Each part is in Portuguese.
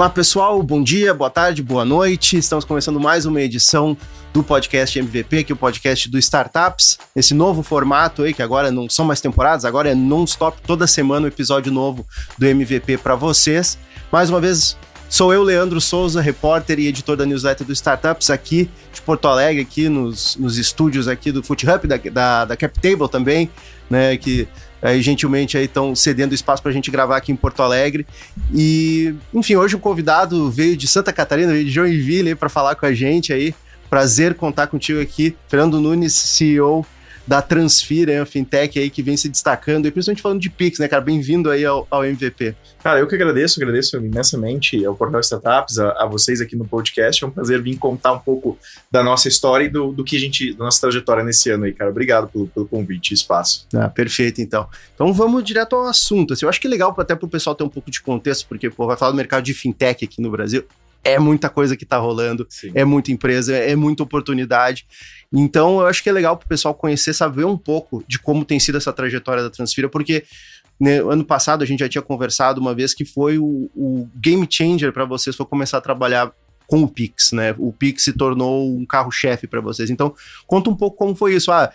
Olá pessoal, bom dia, boa tarde, boa noite. Estamos começando mais uma edição do podcast MVP, que é o podcast do Startups. Esse novo formato aí, que agora não são mais temporadas, agora é non-stop, toda semana um episódio novo do MVP para vocês. Mais uma vez, sou eu, Leandro Souza, repórter e editor da newsletter do Startups, aqui de Porto Alegre, aqui nos, nos estúdios aqui do Foot Hub, da, da, da CapTable também, né, que aí gentilmente aí estão cedendo espaço para a gente gravar aqui em Porto Alegre. E, enfim, hoje o convidado veio de Santa Catarina, veio de Joinville para falar com a gente aí. Prazer contar contigo aqui, Fernando Nunes, CEO da Transfira, a fintech aí que vem se destacando, e principalmente falando de Pix, né, cara? Bem-vindo aí ao, ao, MVP. Cara, eu que agradeço, agradeço imensamente ao Portal Startups, a, a, vocês aqui no podcast. É um prazer vir contar um pouco da nossa história e do, do que a gente, da nossa trajetória nesse ano aí, cara. Obrigado pelo, pelo convite e espaço. Ah, perfeito, então. Então vamos direto ao assunto. Assim, eu acho que é legal até para o pessoal ter um pouco de contexto, porque pô, vai falar do mercado de fintech aqui no Brasil é muita coisa que está rolando, Sim. é muita empresa, é muita oportunidade. Então, eu acho que é legal para o pessoal conhecer, saber um pouco de como tem sido essa trajetória da Transfira, porque né, ano passado a gente já tinha conversado uma vez que foi o, o game changer para vocês foi começar a trabalhar com o Pix, né? O Pix se tornou um carro-chefe para vocês. Então, conta um pouco como foi isso. Ah,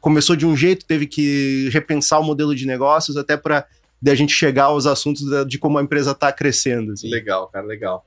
começou de um jeito, teve que repensar o modelo de negócios até para a gente chegar aos assuntos de como a empresa está crescendo. Assim. Legal, cara, legal.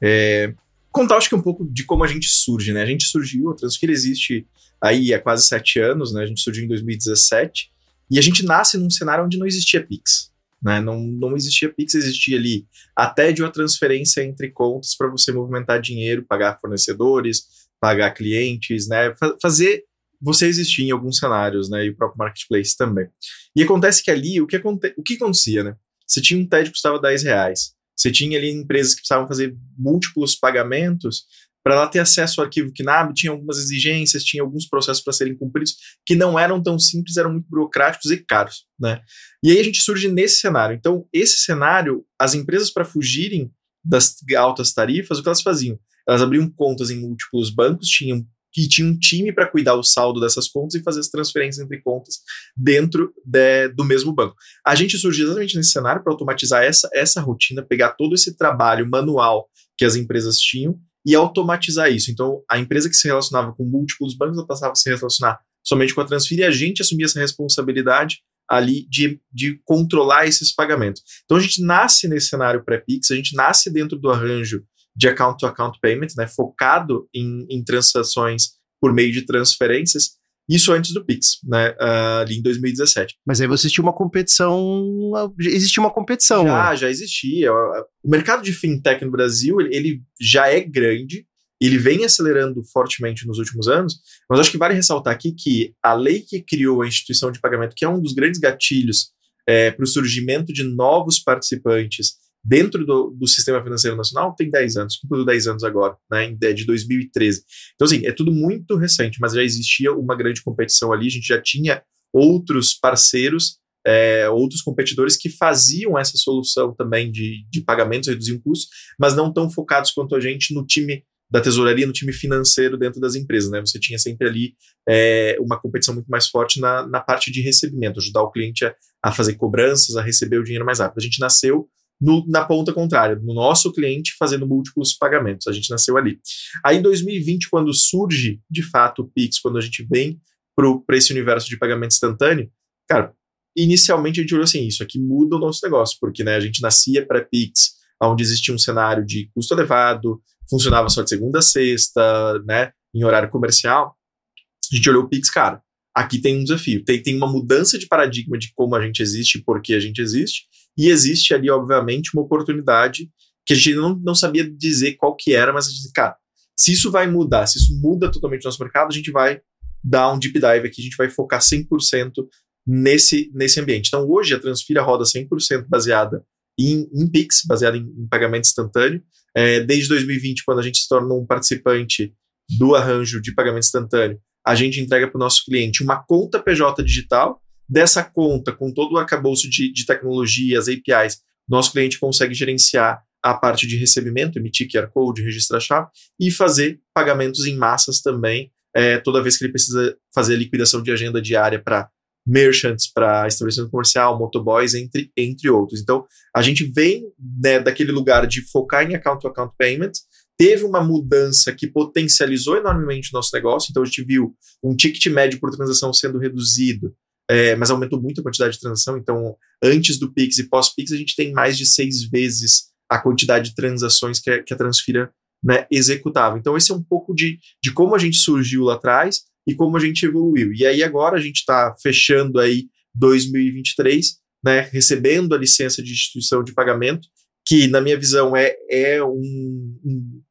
É, contar, acho que um pouco de como a gente surge, né? A gente surgiu, a Transfira existe aí há quase sete anos, né? A gente surgiu em 2017 e a gente nasce num cenário onde não existia Pix. Né? Não, não existia Pix, existia ali até de uma transferência entre contas para você movimentar dinheiro, pagar fornecedores, pagar clientes, né? fazer você existir em alguns cenários, né? E o próprio marketplace também. E acontece que ali, o que, aconte o que acontecia, né? Você tinha um TED que custava 10 reais. Você tinha ali empresas que precisavam fazer múltiplos pagamentos. Para ela ter acesso ao arquivo KNAB, tinha algumas exigências, tinha alguns processos para serem cumpridos que não eram tão simples, eram muito burocráticos e caros. Né? E aí a gente surge nesse cenário. Então, esse cenário, as empresas, para fugirem das altas tarifas, o que elas faziam? Elas abriam contas em múltiplos bancos, tinham que tinha um time para cuidar o saldo dessas contas e fazer as transferências entre contas dentro de, do mesmo banco. A gente surgiu exatamente nesse cenário para automatizar essa, essa rotina, pegar todo esse trabalho manual que as empresas tinham e automatizar isso. Então, a empresa que se relacionava com múltiplos bancos, ela passava a se relacionar somente com a Transfir e a gente assumia essa responsabilidade ali de, de controlar esses pagamentos. Então, a gente nasce nesse cenário pré-Pix, a gente nasce dentro do arranjo de account-to-account payment, né, focado em, em transações por meio de transferências, isso antes do Pix, né? Uh, ali em 2017. Mas aí você tinha uma competição. Existia uma competição. Já, né? já existia. O mercado de fintech no Brasil, ele, ele, já é grande, ele vem acelerando fortemente nos últimos anos, mas acho que vale ressaltar aqui que a lei que criou a instituição de pagamento, que é um dos grandes gatilhos é, para o surgimento de novos participantes dentro do, do, sistema financeiro nacional tem 10 anos, concluiu 10 anos agora, né, de 2013. Então, assim, é tudo muito recente, mas já existia uma grande competição ali, a gente já tinha outros parceiros, é, outros competidores que faziam essa solução também de, de pagamentos, reduziam custos, mas não tão focados quanto a gente no time da tesouraria, no time financeiro dentro das empresas, né? Você tinha sempre ali é, uma competição muito mais forte na, na parte de recebimento, ajudar o cliente a, a fazer cobranças, a receber o dinheiro mais rápido. A gente nasceu no, na ponta contrária, no nosso cliente fazendo múltiplos pagamentos. A gente nasceu ali. Aí em 2020, quando surge de fato o Pix, quando a gente vem para esse universo de pagamento instantâneo, cara, inicialmente a gente olhou assim: isso aqui muda o nosso negócio, porque né, a gente nascia pré-Pix, onde existia um cenário de custo elevado, funcionava só de segunda a sexta, né, em horário comercial. A gente olhou o Pix, cara, aqui tem um desafio. Tem, tem uma mudança de paradigma de como a gente existe e por que a gente existe, e existe ali, obviamente, uma oportunidade que a gente não, não sabia dizer qual que era, mas a gente, cara, se isso vai mudar, se isso muda totalmente o nosso mercado, a gente vai dar um deep dive aqui, a gente vai focar 100% nesse, nesse ambiente. Então, hoje, a Transfira roda 100% baseada em, em PIX, baseada em, em pagamento instantâneo. É, desde 2020, quando a gente se tornou um participante do arranjo de pagamento instantâneo, a gente entrega para o nosso cliente uma conta PJ digital, Dessa conta, com todo o arcabouço de, de tecnologias, APIs, nosso cliente consegue gerenciar a parte de recebimento, emitir QR Code, registrar chave e fazer pagamentos em massas também, é, toda vez que ele precisa fazer a liquidação de agenda diária para merchants para estabelecimento comercial, motoboys, entre, entre outros. Então, a gente vem né, daquele lugar de focar em account-to-account payment, teve uma mudança que potencializou enormemente o nosso negócio, então a gente viu um ticket médio por transação sendo reduzido, é, mas aumentou muito a quantidade de transação, então antes do Pix e pós-Pix a gente tem mais de seis vezes a quantidade de transações que a, que a Transfira né, executava. Então esse é um pouco de, de como a gente surgiu lá atrás, e como a gente evoluiu. E aí agora a gente está fechando aí 2023, né, recebendo a licença de instituição de pagamento, que na minha visão é, é um, um,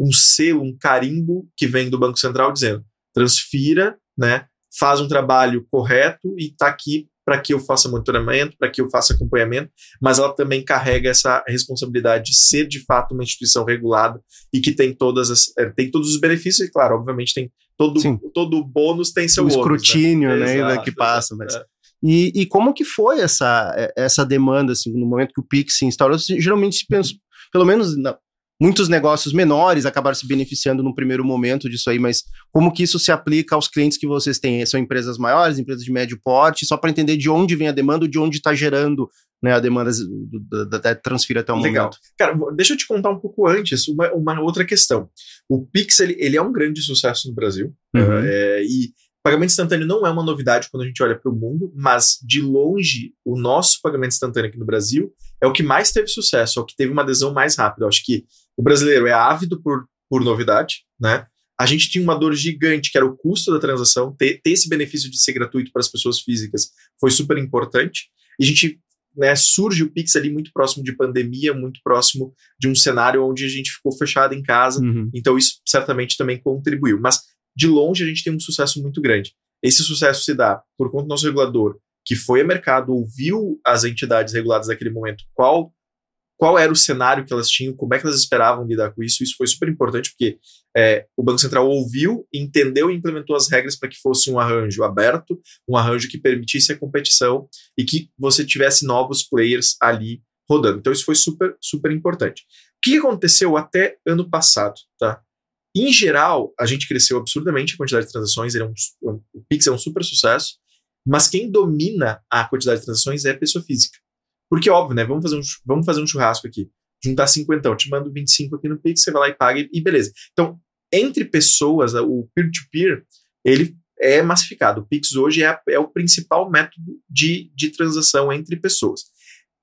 um selo, um carimbo que vem do Banco Central dizendo transfira, né, faz um trabalho correto e está aqui para que eu faça monitoramento, para que eu faça acompanhamento, mas ela também carrega essa responsabilidade de ser de fato uma instituição regulada e que tem todas as, é, tem todos os benefícios e claro, obviamente tem todo todo bônus tem seu o escrutínio, né, né Exato, que passa, mas é. E, e, como que foi essa, essa demanda, assim, no momento que o Pix se instaurou? Geralmente se pensa, pelo menos na, muitos negócios menores acabaram se beneficiando no primeiro momento disso aí, mas como que isso se aplica aos clientes que vocês têm? São empresas maiores, empresas de médio porte, só para entender de onde vem a demanda, de onde está gerando né, a demanda da, da transfira até o Legal. momento. Cara, deixa eu te contar um pouco antes uma, uma outra questão. O Pix, ele, ele, é um grande sucesso no Brasil, uhum. é, e pagamento instantâneo não é uma novidade quando a gente olha para o mundo, mas de longe, o nosso pagamento instantâneo aqui no Brasil é o que mais teve sucesso, é o que teve uma adesão mais rápida. Eu acho que o brasileiro é ávido por, por novidade, né? A gente tinha uma dor gigante, que era o custo da transação. Ter, ter esse benefício de ser gratuito para as pessoas físicas foi super importante. E a gente né, surge o Pix ali muito próximo de pandemia, muito próximo de um cenário onde a gente ficou fechado em casa. Uhum. Então, isso certamente também contribuiu. Mas, de longe, a gente tem um sucesso muito grande. Esse sucesso se dá por conta do nosso regulador, que foi a mercado, ouviu as entidades reguladas naquele momento, qual qual era o cenário que elas tinham, como é que elas esperavam lidar com isso. Isso foi super importante, porque é, o Banco Central ouviu, entendeu e implementou as regras para que fosse um arranjo aberto, um arranjo que permitisse a competição e que você tivesse novos players ali rodando. Então, isso foi super, super importante. O que aconteceu até ano passado? Tá? Em geral, a gente cresceu absurdamente a quantidade de transações, ele é um, o Pix é um super sucesso, mas quem domina a quantidade de transações é a pessoa física. Porque, óbvio, né? Vamos fazer um, vamos fazer um churrasco aqui. Juntar 50, eu te mando 25 aqui no Pix, você vai lá e paga e, e beleza. Então, entre pessoas, o peer-to-peer, -peer, ele é massificado. O Pix hoje é, é o principal método de, de transação entre pessoas.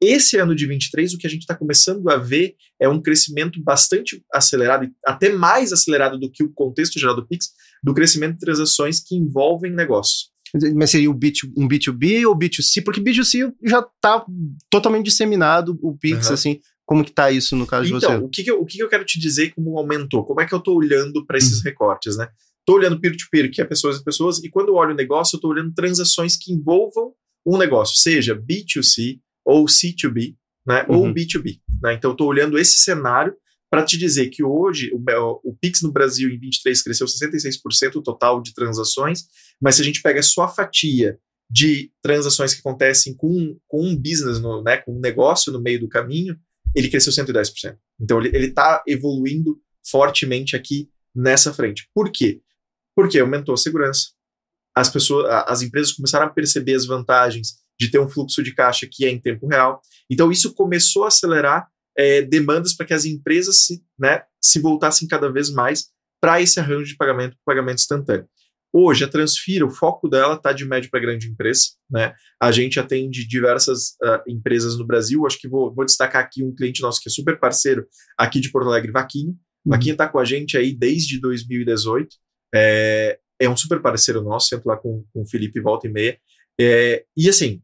Esse ano de 23, o que a gente está começando a ver é um crescimento bastante acelerado, até mais acelerado do que o contexto geral do Pix, do crescimento de transações que envolvem negócios. Mas seria um B2B ou B2C? Porque B2C já está totalmente disseminado, o Pix, uhum. assim. Como que tá isso no caso então, de você? Então, o, que, que, eu, o que, que eu quero te dizer como aumentou? Como é que eu estou olhando para esses uhum. recortes, né? Estou olhando peer-to-peer, -peer, que é pessoas e pessoas, e quando eu olho o negócio, eu estou olhando transações que envolvam um negócio, seja B2C ou C2B, né? Uhum. Ou B2B. Né? Então, eu estou olhando esse cenário para te dizer que hoje o, o, Pix no Brasil em 23 cresceu 66% o total de transações, mas se a gente pega só a fatia de transações que acontecem com, com um business, no, né, com um negócio no meio do caminho, ele cresceu 110%. Então ele está evoluindo fortemente aqui nessa frente. Por quê? Porque aumentou a segurança. As pessoas, as empresas começaram a perceber as vantagens de ter um fluxo de caixa que é em tempo real. Então isso começou a acelerar é, demandas para que as empresas se, né, se voltassem cada vez mais para esse arranjo de pagamento, pagamento instantâneo. Hoje, a Transfira, o foco dela está de médio para grande empresa. Né? A gente atende diversas uh, empresas no Brasil. Acho que vou, vou, destacar aqui um cliente nosso que é super parceiro aqui de Porto Alegre, Vaquinha. Uhum. Vaquinha está com a gente aí desde 2018. É, é um super parceiro nosso, sento lá com, com o Felipe volta e meia. É, e assim,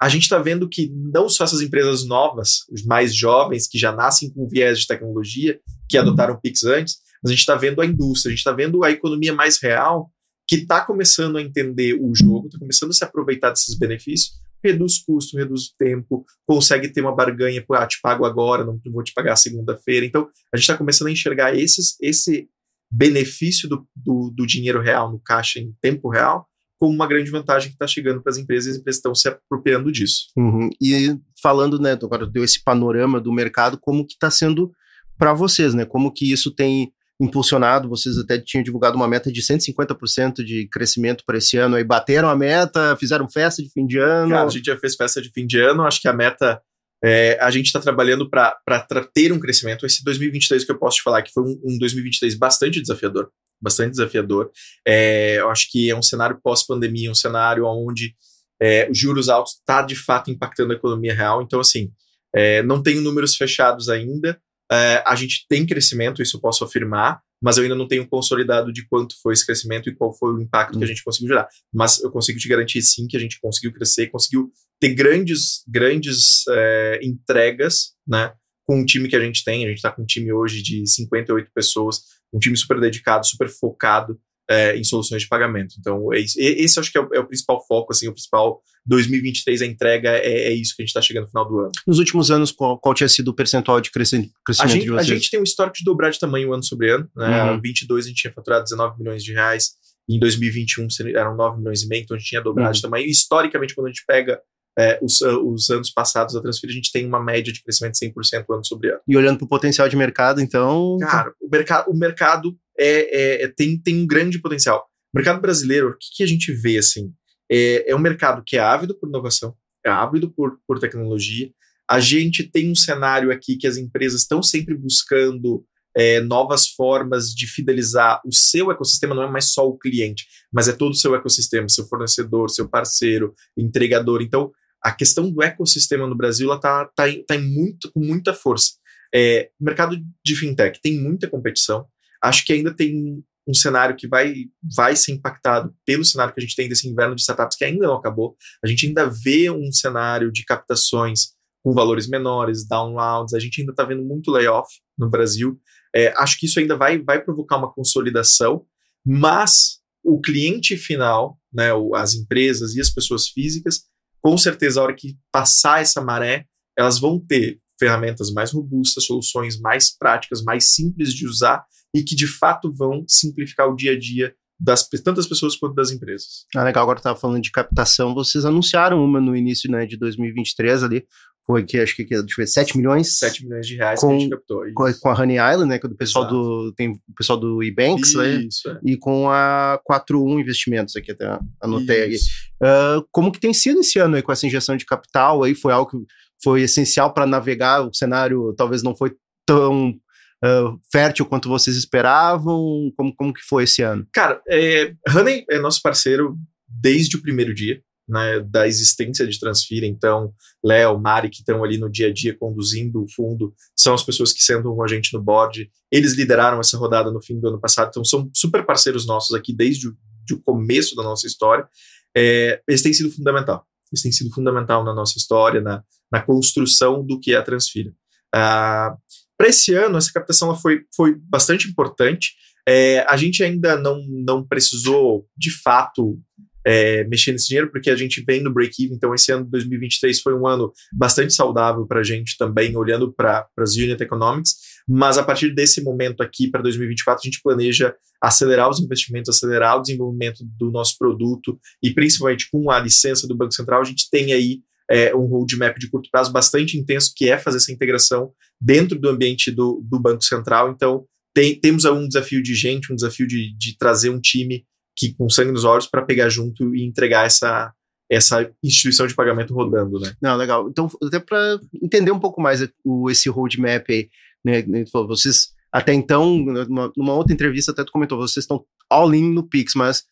a gente está vendo que não só essas empresas novas, os mais jovens, que já nascem com viés de tecnologia, que adotaram Pix antes, mas a gente está vendo a indústria, a gente está vendo a economia mais real, que está começando a entender o jogo, está começando a se aproveitar desses benefícios, reduz custo, reduz tempo, consegue ter uma barganha, ah, te pago agora, não vou te pagar segunda-feira. Então, a gente está começando a enxergar esses, esse benefício do, do, do dinheiro real no caixa em tempo real como uma grande vantagem que está chegando para as empresas e as empresas estão se apropriando disso. Uhum. E falando, né, agora deu esse panorama do mercado, como que está sendo para vocês, né? Como que isso tem impulsionado, vocês até tinham divulgado uma meta de 150% de crescimento para esse ano, aí bateram a meta, fizeram festa de fim de ano. Cara, a gente já fez festa de fim de ano, acho que a meta é, a gente está trabalhando para ter um crescimento. Esse 2023 que eu posso te falar que foi um, um 2023 bastante desafiador, bastante desafiador. É, eu acho que é um cenário pós-pandemia, um cenário onde é, os juros altos está de fato impactando a economia real. Então, assim, é, não tenho números fechados ainda. É, a gente tem crescimento, isso eu posso afirmar, mas eu ainda não tenho consolidado de quanto foi esse crescimento e qual foi o impacto que a hum. gente conseguiu gerar. Mas eu consigo te garantir sim que a gente conseguiu crescer, conseguiu ter grandes, grandes é, entregas, né? Com o time que a gente tem. A gente está com um time hoje de 58 pessoas, um time super dedicado, super focado é, em soluções de pagamento. Então, é isso. esse acho que é o, é o, principal foco, assim, o principal 2023, a entrega é, é isso que a gente está chegando no final do ano. Nos últimos anos, qual, qual tinha sido o percentual de crescimento, crescimento gente, de vocês? A gente tem um histórico de dobrar de tamanho ano sobre ano. Né? Uhum. Em 22 a gente tinha faturado 19 milhões de reais, em 2021 eram 9 milhões e meio, então a gente tinha dobrado uhum. de tamanho. E, historicamente, quando a gente pega é, os, os, anos passados da Transfer, a gente tem uma média de crescimento de 100% ano sobre ano. E olhando para o potencial de mercado, então... Cara, o, mercado, o mercado é, é, é, tem, tem um grande potencial. O mercado brasileiro, o que, que a gente vê, assim, é, é um mercado que é ávido por inovação, é ávido por, por tecnologia. A gente tem um cenário aqui que as empresas estão sempre buscando é, novas formas de fidelizar o seu ecossistema, não é mais só o cliente, mas é todo o seu ecossistema, seu fornecedor, seu parceiro, entregador. Então, a questão do ecossistema no Brasil está tá, tá muito, com muita força. É, o mercado de fintech tem muita competição. Acho que ainda tem um cenário que vai, vai ser impactado pelo cenário que a gente tem desse inverno de startups que ainda não acabou. A gente ainda vê um cenário de captações com valores menores, downloads, a gente ainda está vendo muito layoff no Brasil. É, acho que isso ainda vai, vai provocar uma consolidação, mas o cliente final, né, as empresas e as pessoas físicas, com certeza, a hora que passar essa maré, elas vão ter ferramentas mais robustas, soluções mais práticas, mais simples de usar e que de fato vão simplificar o dia a dia das tantas pessoas quanto das empresas. Ah, legal. Agora estava falando de captação. Vocês anunciaram uma no início né, de 2023 ali. Foi que acho que, deixa eu ver, 7 milhões. 7 milhões de reais com, que a gente captou. Com, com, a Honey Island, né? Que é do pessoal Exato. do. Tem o pessoal do eBanks, né? Isso, é. E com a 41 Investimentos, aqui até anotei Isso. aqui. Uh, como que tem sido esse ano aí com essa injeção de capital? Aí foi algo que foi essencial para navegar. O cenário talvez não foi tão uh, fértil quanto vocês esperavam? Como, como que foi esse ano? Cara, é, Honey é nosso parceiro desde o primeiro dia. Né, da existência de Transfira. Então, Léo, Mari, que estão ali no dia a dia conduzindo o fundo, são as pessoas que sentam com a gente no board. Eles lideraram essa rodada no fim do ano passado, então são super parceiros nossos aqui desde o, de começo da nossa história. É, eles têm sido fundamental. Eles têm sido fundamental na nossa história, na, na construção do que é a Transfira. Ah, para esse ano, essa captação foi, foi bastante importante. É, a gente ainda não, não precisou, de fato, é, mexer nesse dinheiro, porque a gente vem no break-even, então esse ano de 2023 foi um ano bastante saudável para a gente também, olhando para as unit economics, mas a partir desse momento aqui, para 2024, a gente planeja acelerar os investimentos, acelerar o desenvolvimento do nosso produto e principalmente com a licença do Banco Central, a gente tem aí é, um roadmap de curto prazo bastante intenso, que é fazer essa integração dentro do ambiente do, do Banco Central. Então, tem, temos um desafio de gente, um desafio de, de trazer um time que com sangue nos olhos para pegar junto e entregar essa, essa instituição de pagamento rodando, né? Não, legal. Então, até para entender um pouco mais o, esse roadmap aí, né, né vocês até então, numa, numa, outra entrevista até tu comentou, vocês estão all in no Pix, mas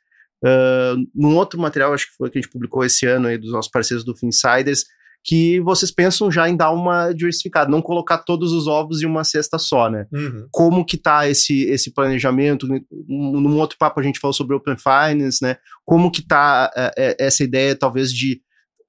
uh, num outro material, acho que foi que a gente publicou esse ano aí dos nossos parceiros do Finsiders, que vocês pensam já em dar uma diversificada, não colocar todos os ovos em uma cesta só, né? Uhum. Como que tá esse, esse planejamento? Num outro papo a gente falou sobre Open Finance, né? Como que tá é, é, essa ideia, talvez, de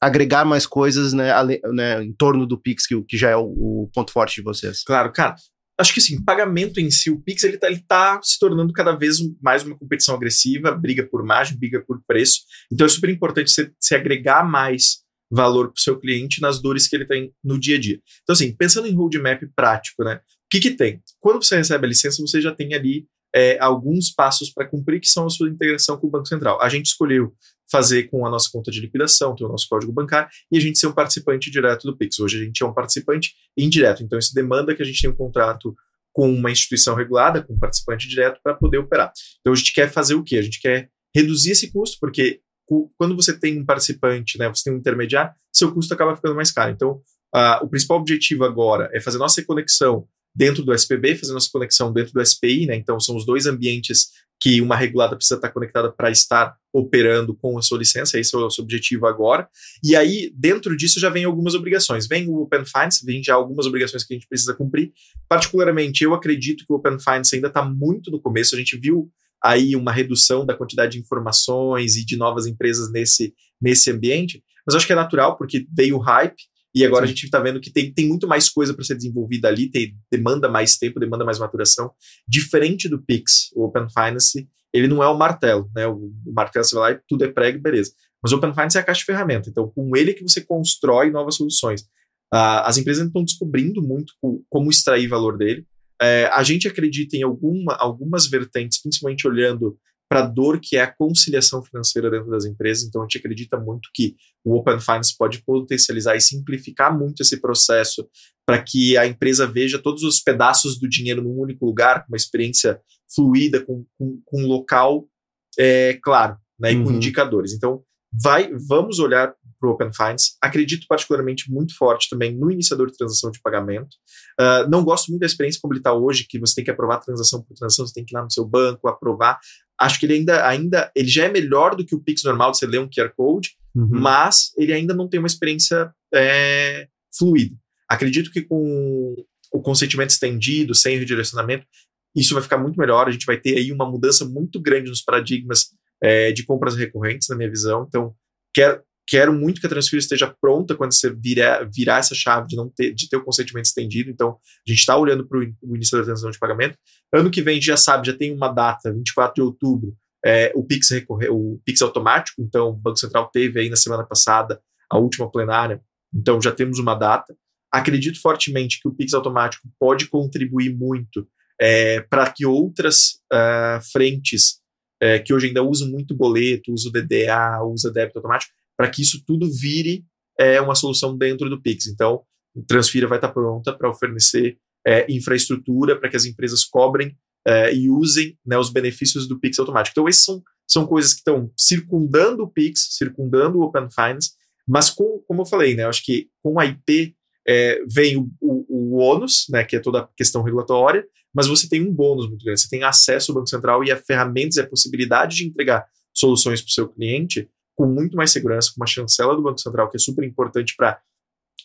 agregar mais coisas, né, ale, né em torno do Pix, que, que já é o, o, ponto forte de vocês? Claro, cara. Acho que sim, pagamento em si, o Pix ele tá, ele tá se tornando cada vez mais uma competição agressiva, briga por margem, briga por preço. Então é super importante você se agregar mais valor para o seu cliente nas dores que ele tem no dia a dia. Então, assim, pensando em roadmap prático, né? O que, que tem? Quando você recebe a licença, você já tem ali é, alguns passos para cumprir, que são a sua integração com o Banco Central. A gente escolheu fazer com a nossa conta de liquidação, ter o nosso código bancário, e a gente ser um participante direto do Pix. Hoje a gente é um participante indireto, então isso demanda que a gente tenha um contrato com uma instituição regulada, com um participante direto, para poder operar. Então a gente quer fazer o quê? A gente quer reduzir esse custo, porque quando você tem um participante, né, você tem um intermediário, seu custo acaba ficando mais caro. Então, uh, o principal objetivo agora é fazer nossa conexão dentro do SPB, fazer nossa conexão dentro do SPI, né? Então, são os dois ambientes que uma regulada precisa estar conectada para estar operando com a sua licença, esse é o nosso objetivo agora. E aí, dentro disso, já vem algumas obrigações. Vem o Open Finance, vem já algumas obrigações que a gente precisa cumprir. Particularmente, eu acredito que o Open Finance ainda está muito no começo. A gente viu aí uma redução da quantidade de informações e de novas empresas nesse, nesse ambiente, mas acho que é natural, porque veio o hype, e agora Sim. a gente está vendo que tem, tem muito mais coisa para ser desenvolvida ali, tem, demanda mais tempo, demanda mais maturação. Diferente do Pix, o Open Finance, ele não é o martelo, né? O, o martelo você vai lá e tudo é prego, beleza. Mas o Open Finance é a caixa de ferramenta. Então, com ele que você constrói novas soluções. Uh, as empresas estão descobrindo muito como extrair valor dele. É, a gente acredita em alguma, algumas vertentes, principalmente olhando para a dor que é a conciliação financeira dentro das empresas. Então, a gente acredita muito que o Open Finance pode potencializar e simplificar muito esse processo para que a empresa veja todos os pedaços do dinheiro num único lugar, com uma experiência fluida, com, com, com um local é, claro, né, e uhum. com indicadores. Então, vai, vamos olhar para o Open Finance. Acredito particularmente muito forte também no iniciador de transação de pagamento. Uh, não gosto muito da experiência como ele está hoje, que você tem que aprovar transação por transação, você tem que ir lá no seu banco, aprovar. Acho que ele ainda, ainda ele já é melhor do que o Pix normal, de você ler um QR Code, uhum. mas ele ainda não tem uma experiência é, fluida. Acredito que com o consentimento estendido, sem redirecionamento, isso vai ficar muito melhor. A gente vai ter aí uma mudança muito grande nos paradigmas é, de compras recorrentes, na minha visão. Então, quero, quero muito que a Transfira esteja pronta quando você virar, virar essa chave de não ter, de ter o consentimento estendido. Então, a gente está olhando para o início da transação de pagamento. Ano que vem, a gente já sabe, já tem uma data, 24 de outubro, é, o, Pix recorre, o Pix automático. Então, o Banco Central teve aí na semana passada a última plenária. Então, já temos uma data. Acredito fortemente que o Pix automático pode contribuir muito é, para que outras uh, frentes é, que hoje ainda usam muito boleto, usa o DDA, usa débito automático, para que isso tudo vire é, uma solução dentro do Pix. Então, Transfira vai estar pronta para oferecer é, infraestrutura para que as empresas cobrem é, e usem né, os benefícios do Pix automático. Então, essas são, são coisas que estão circundando o Pix, circundando o Open Finance, mas com, como eu falei, né, eu acho que com a IP é, vem o, o, o ônus, né, que é toda a questão regulatória, mas você tem um bônus muito grande. Você tem acesso ao Banco Central e a ferramentas e a possibilidade de entregar soluções para o seu cliente com muito mais segurança, com uma chancela do Banco Central, que é super importante para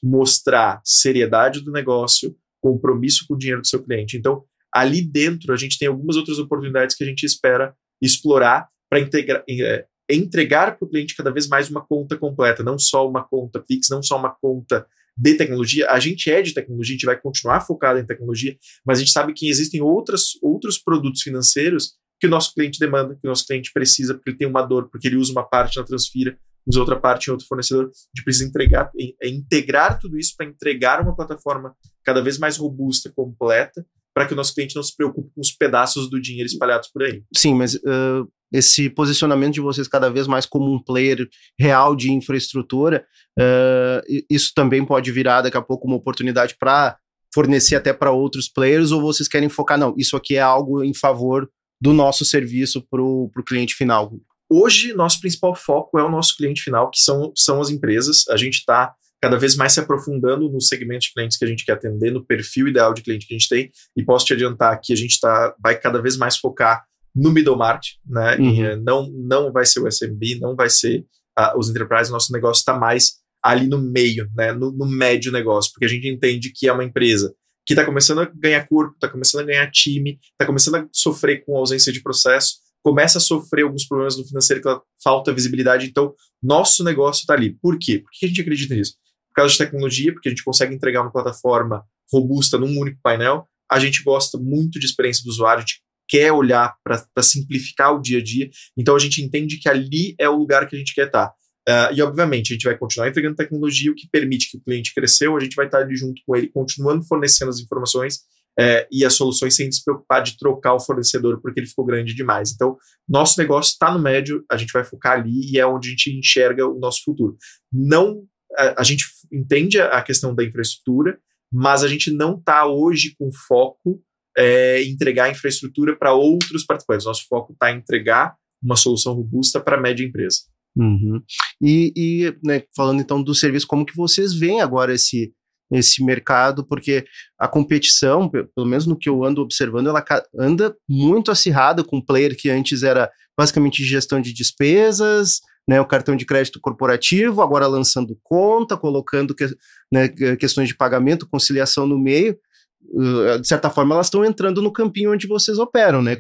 mostrar seriedade do negócio, compromisso com o dinheiro do seu cliente. Então, ali dentro, a gente tem algumas outras oportunidades que a gente espera explorar para é, entregar para o cliente cada vez mais uma conta completa, não só uma conta Pix, não só uma conta de tecnologia. A gente é de tecnologia, a gente vai continuar focado em tecnologia, mas a gente sabe que existem outras, outros produtos financeiros que o nosso cliente demanda, que o nosso cliente precisa, porque ele tem uma dor, porque ele usa uma parte na Transfira, usa outra parte em outro fornecedor. A gente precisa entregar, é integrar tudo isso para entregar uma plataforma cada vez mais robusta, completa, para que o nosso cliente não se preocupe com os pedaços do dinheiro espalhados por aí. Sim, mas uh, esse posicionamento de vocês cada vez mais como um player real de infraestrutura, uh, isso também pode virar daqui a pouco uma oportunidade para fornecer até para outros players, ou vocês querem focar, não, isso aqui é algo em favor do nosso serviço para o cliente final? Hoje, nosso principal foco é o nosso cliente final, que são, são as empresas. A gente está cada vez mais se aprofundando no segmento de clientes que a gente quer atender, no perfil ideal de cliente que a gente tem. E posso te adiantar que a gente tá, vai cada vez mais focar no middle market, né? Uhum. Eh, não, não vai ser o SMB, não vai ser uh, os enterprises. Nosso negócio está mais ali no meio, né? No, no médio negócio, porque a gente entende que é uma empresa que está começando a ganhar corpo, está começando a ganhar time, está começando a sofrer com ausência de processo, começa a sofrer alguns problemas no financeiro, que falta visibilidade. Então, nosso negócio está ali. Por quê? Por que a gente acredita nisso? Por causa de tecnologia, porque a gente consegue entregar uma plataforma robusta num único painel. A gente gosta muito de experiência do usuário, gente quer olhar para simplificar o dia a dia. Então, a gente entende que ali é o lugar que a gente quer estar. Tá. Uh, e, obviamente, a gente vai continuar entregando tecnologia, o que permite que o cliente cresceu, a gente vai estar ali junto com ele, continuando fornecendo as informações é, e as soluções sem se preocupar de trocar o fornecedor porque ele ficou grande demais. Então, nosso negócio está no médio, a gente vai focar ali e é onde a gente enxerga o nosso futuro. Não, a, a gente entende a questão da infraestrutura, mas a gente não está hoje com foco é entregar infraestrutura para outros participantes. Nosso foco está em entregar uma solução robusta para a média empresa. Uhum. E, e né, falando então do serviço, como que vocês veem agora esse, esse mercado? Porque a competição, pelo menos no que eu ando observando, ela anda muito acirrada com player que antes era basicamente gestão de despesas, né, o cartão de crédito corporativo, agora lançando conta, colocando que, né, questões de pagamento, conciliação no meio. Uh, de certa forma, elas estão entrando no campinho onde vocês operam, né?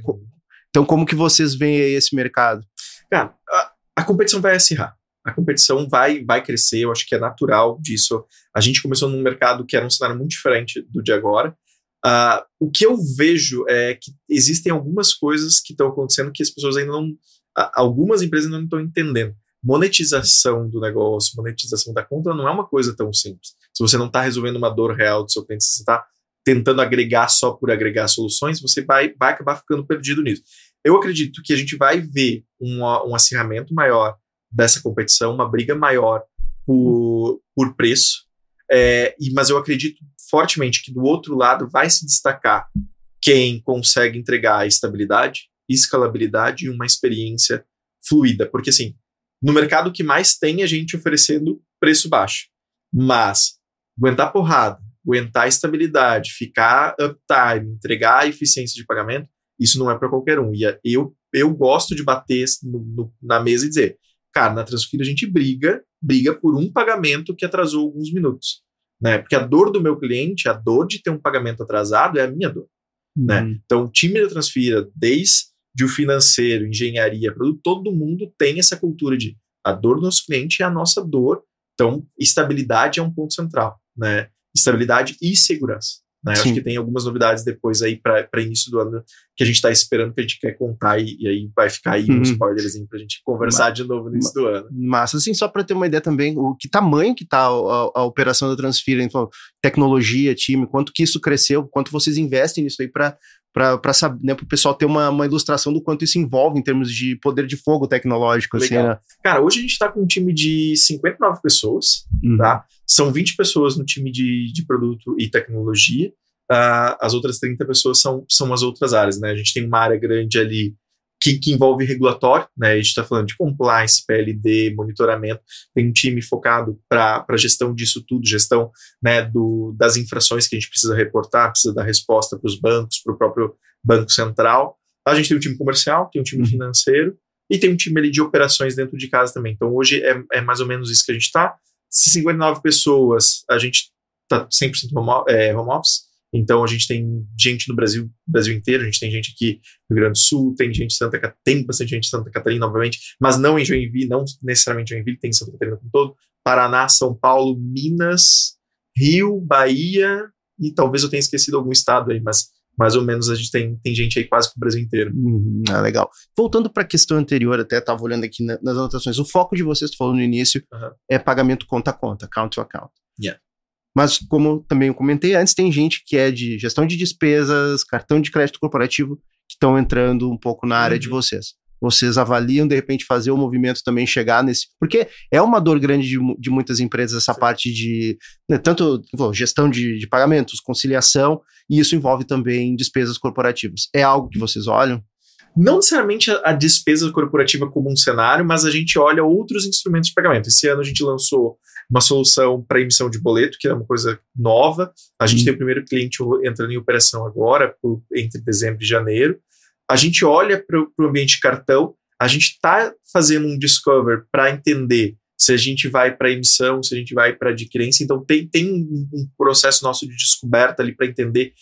Então, como que vocês veem esse mercado? Cara, a, a competição vai acirrar. A competição vai, vai crescer, eu acho que é natural disso. A gente começou num mercado que era um cenário muito diferente do de agora. Uh, o que eu vejo é que existem algumas coisas que estão acontecendo que as pessoas ainda não. Algumas empresas ainda não estão entendendo. Monetização do negócio, monetização da conta não é uma coisa tão simples. Se você não está resolvendo uma dor real do seu cliente, você está tentando agregar só por agregar soluções, você vai, vai acabar ficando perdido nisso. Eu acredito que a gente vai ver um, um acirramento maior dessa competição, uma briga maior por, por preço, é, e, mas eu acredito fortemente que do outro lado vai se destacar quem consegue entregar estabilidade, escalabilidade e uma experiência fluida. Porque, assim, no mercado que mais tem a gente oferecendo preço baixo. Mas aguentar porrada, aguentar estabilidade, ficar uptime, entregar a eficiência de pagamento, isso não é para qualquer um. E eu, eu gosto de bater no, no, na mesa e dizer, cara, na Transfira a gente briga, briga por um pagamento que atrasou alguns minutos. Né? Porque a dor do meu cliente, a dor de ter um pagamento atrasado é a minha dor. Né? Uhum. Né? Então, o time da Transfira, desde o financeiro, engenharia, produto, todo mundo tem essa cultura de a dor do nosso cliente é a nossa dor. Então, estabilidade é um ponto central. Né? Estabilidade e segurança. Né? Acho que tem algumas novidades depois aí para início do ano que a gente está esperando, que a gente quer contar, e, e aí vai ficar aí um uhum. spoilerzinho para a gente conversar de novo no início do ano. Massa, assim, só para ter uma ideia também, o que tamanho que está a, a, a, operação da Transfira, então, tecnologia, time, quanto que isso cresceu, quanto vocês investem nisso aí para para saber, né, para o pessoal ter uma, uma ilustração do quanto isso envolve em termos de poder de fogo tecnológico. Assim, Legal. Assim, né? Cara, hoje a gente está com um time de 59 pessoas, uhum. tá? São 20 pessoas no time de, de produto e tecnologia. Uh, as outras 30 pessoas são, são as outras áreas, né? A gente tem uma área grande ali que, que envolve regulatório, né? A gente está falando de compliance, PLD, monitoramento. Tem um time focado para gestão disso tudo, gestão né, do, das infrações que a gente precisa reportar, precisa dar resposta para os bancos, para o próprio Banco Central. A gente tem um time comercial, tem um time uhum. financeiro e tem um time ali de operações dentro de casa também. Então hoje é, é mais ou menos isso que a gente está. Se 59 pessoas, a gente está 100% home, é, home office. Então a gente tem gente no Brasil, Brasil inteiro, a gente tem gente aqui no Rio Grande do Sul, tem gente em Santa Catarina, tem bastante gente em Santa Catarina, obviamente, mas não em Joinville, não necessariamente em Joinville, tem em Santa Catarina como todo, Paraná, São Paulo, Minas, Rio, Bahia e talvez eu tenha esquecido algum estado aí, mas mais ou menos a gente tem, tem gente aí quase que o Brasil inteiro. Uhum, ah, legal. Voltando para a questão anterior, até estava olhando aqui na, nas anotações, o foco de vocês, tu falou no início, uhum. é pagamento conta a conta, account to account. Yeah. Mas, como também eu comentei antes, tem gente que é de gestão de despesas, cartão de crédito corporativo, que estão entrando um pouco na área uhum. de vocês. Vocês avaliam, de repente, fazer o movimento também chegar nesse. Porque é uma dor grande de, de muitas empresas essa Sim. parte de. Né, tanto bom, gestão de, de pagamentos, conciliação, e isso envolve também despesas corporativas. É algo que vocês olham? não necessariamente a, a, despesa corporativa como um cenário, mas a gente olha outros instrumentos de pagamento. Esse ano a gente lançou uma solução para emissão de boleto, que é uma coisa nova. A gente uhum. tem o primeiro cliente entrando em operação agora, por, entre dezembro e janeiro. A gente olha para o ambiente cartão, a gente está fazendo um discover para entender se a gente vai para emissão, se a gente vai para adquirência. Então, tem, tem um, um processo nosso de descoberta ali para entender o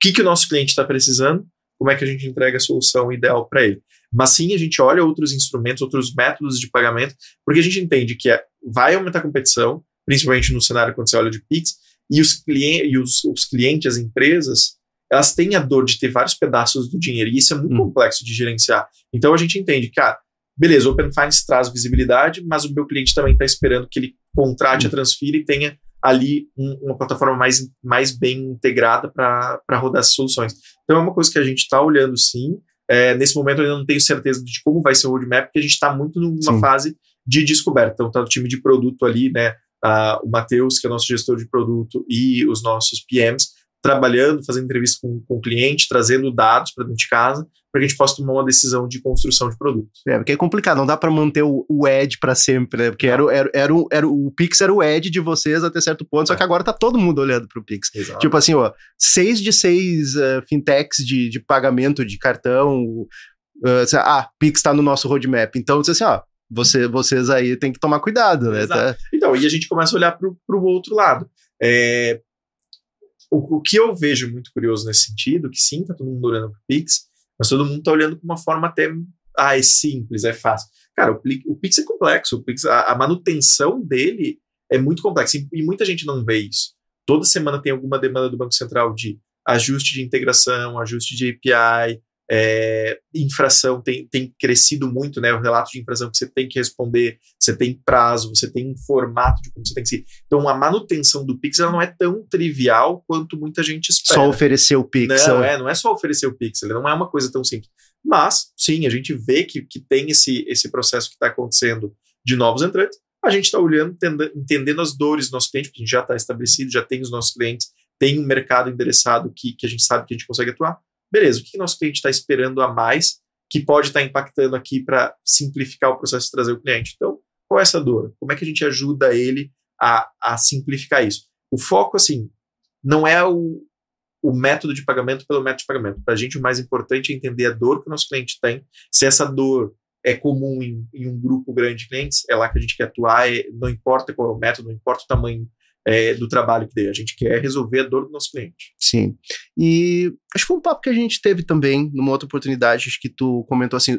que, que o nosso cliente está precisando como é que a gente entrega a solução ideal para ele. Mas sim, a gente olha outros instrumentos, outros métodos de pagamento, porque a gente entende que é, vai aumentar a competição, principalmente no cenário quando você olha de Pix, e os, clientes, e os, os clientes, as empresas, elas têm a dor de ter vários pedaços do dinheiro, e isso é muito hum. complexo de gerenciar. Então a gente entende que, ah, beleza, o Open Finance traz visibilidade, mas o meu cliente também está esperando que ele contrate hum. a Transfira e tenha ali um, uma plataforma mais, mais bem integrada para rodar essas soluções. Então é uma coisa que a gente está olhando sim. É, nesse momento eu ainda não tenho certeza de como vai ser o roadmap, porque a gente está muito numa sim. fase de descoberta. Então está o time de produto ali, né? Uh, o Matheus, que é nosso gestor de produto, e os nossos PMs trabalhando, fazendo entrevista com, com o cliente, trazendo dados para dentro de casa, para que a gente possa tomar uma decisão de construção de produto. É, porque é complicado, não dá para manter o, o Ed para sempre, né? Porque era, era, era, o, era o Pix era o Ed de vocês até certo ponto, é. só que agora tá todo mundo olhando para o Pix. Exato. Tipo assim, ó, seis de seis uh, fintechs de, de pagamento de cartão, uh, ah, Pix está no nosso roadmap. Então, assim, ó, você, vocês aí tem que tomar cuidado, né? Tá? Então, e a gente começa a olhar para o outro lado. É, o, o, que eu vejo muito curioso nesse sentido, que sim, tá todo mundo olhando para o Pix, mas todo mundo tá olhando com uma forma até, ah, é simples, é fácil. Cara, o, o Pix é complexo, o Pix, a, a manutenção dele é muito complexa e, e muita gente não vê isso. Toda semana tem alguma demanda do Banco Central de ajuste de integração, ajuste de API, é, infração tem, tem crescido muito, né? O relato de infração que você tem que responder, você tem prazo, você tem um formato de como você tem que ser. Então, a manutenção do Pix ela não é tão trivial quanto muita gente espera. Só oferecer o Pix. Não, é, não é só oferecer o Pix, não é uma coisa tão simples. Mas, sim, a gente vê que, que tem esse, esse processo que está acontecendo de novos entrantes. A gente está olhando, entendendo as dores do nosso cliente, porque a gente já está estabelecido, já tem os nossos clientes, tem um mercado endereçado que, que a gente sabe que a gente consegue atuar beleza, o que, nosso cliente está esperando a mais que pode estar tá impactando aqui para simplificar o processo de trazer o cliente? Então, qual é essa dor? Como é que a gente ajuda ele a, a simplificar isso? O foco, assim, não é o, o método de pagamento pelo método de pagamento. Para a gente, o mais importante é entender a dor que o nosso cliente tem. Se essa dor é comum em, em um grupo grande de clientes, é lá que a gente quer atuar, é, não importa qual é o método, não importa o tamanho é, do trabalho que dê. A gente quer resolver a dor do nosso cliente. Sim. E acho que foi um papo que a gente teve também numa outra oportunidade, acho que tu comentou assim,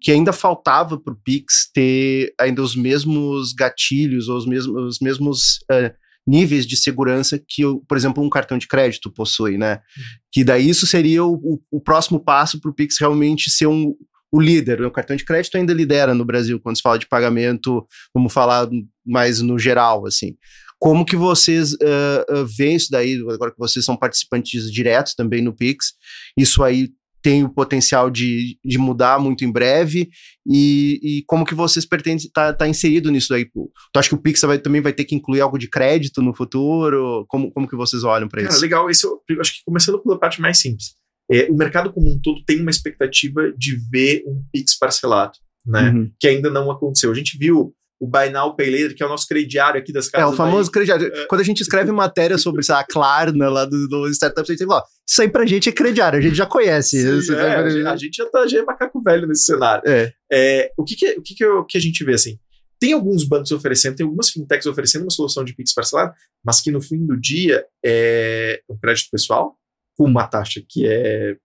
que ainda faltava para o Pix ter ainda os mesmos gatilhos ou os mesmos, os mesmos uh, níveis de segurança que, por exemplo, um cartão de crédito possui, né? Uhum. Que daí isso seria o, o, próximo passo para o Pix realmente ser um, o líder. O cartão de crédito ainda lidera no Brasil quando se fala de pagamento, vamos falar mais no geral, assim. Como que vocês uh, uh, veem isso daí, agora que vocês são participantes diretos também no Pix, isso aí tem o potencial de, de mudar muito em breve e, e como que vocês pretendem estar tá, tá inserido nisso daí? Tu acha que o Pix vai, também vai ter que incluir algo de crédito no futuro? Como, como que vocês olham para isso? Legal, isso eu acho que começando pela parte mais simples. É, o mercado como um todo tem uma expectativa de ver um Pix parcelado, né? Uhum. Que ainda não aconteceu. A gente viu o Buy Now Pay Later, que é o nosso crediário aqui das casas. É, o famoso crediário. É. Quando a gente escreve matéria sobre a Klarna lá do, do startup, a gente fala, isso aí pra gente é crediário, a gente já conhece. Sim, é, a, gente, a, gente, já tá já é macaco velho nesse cenário. É. É, o que, que, o que, que, eu, que a gente vê assim? Tem alguns bancos oferecendo, tem algumas fintechs oferecendo uma solução de Pix parcelado, mas que no fim do dia é um crédito pessoal, com uma taxa que é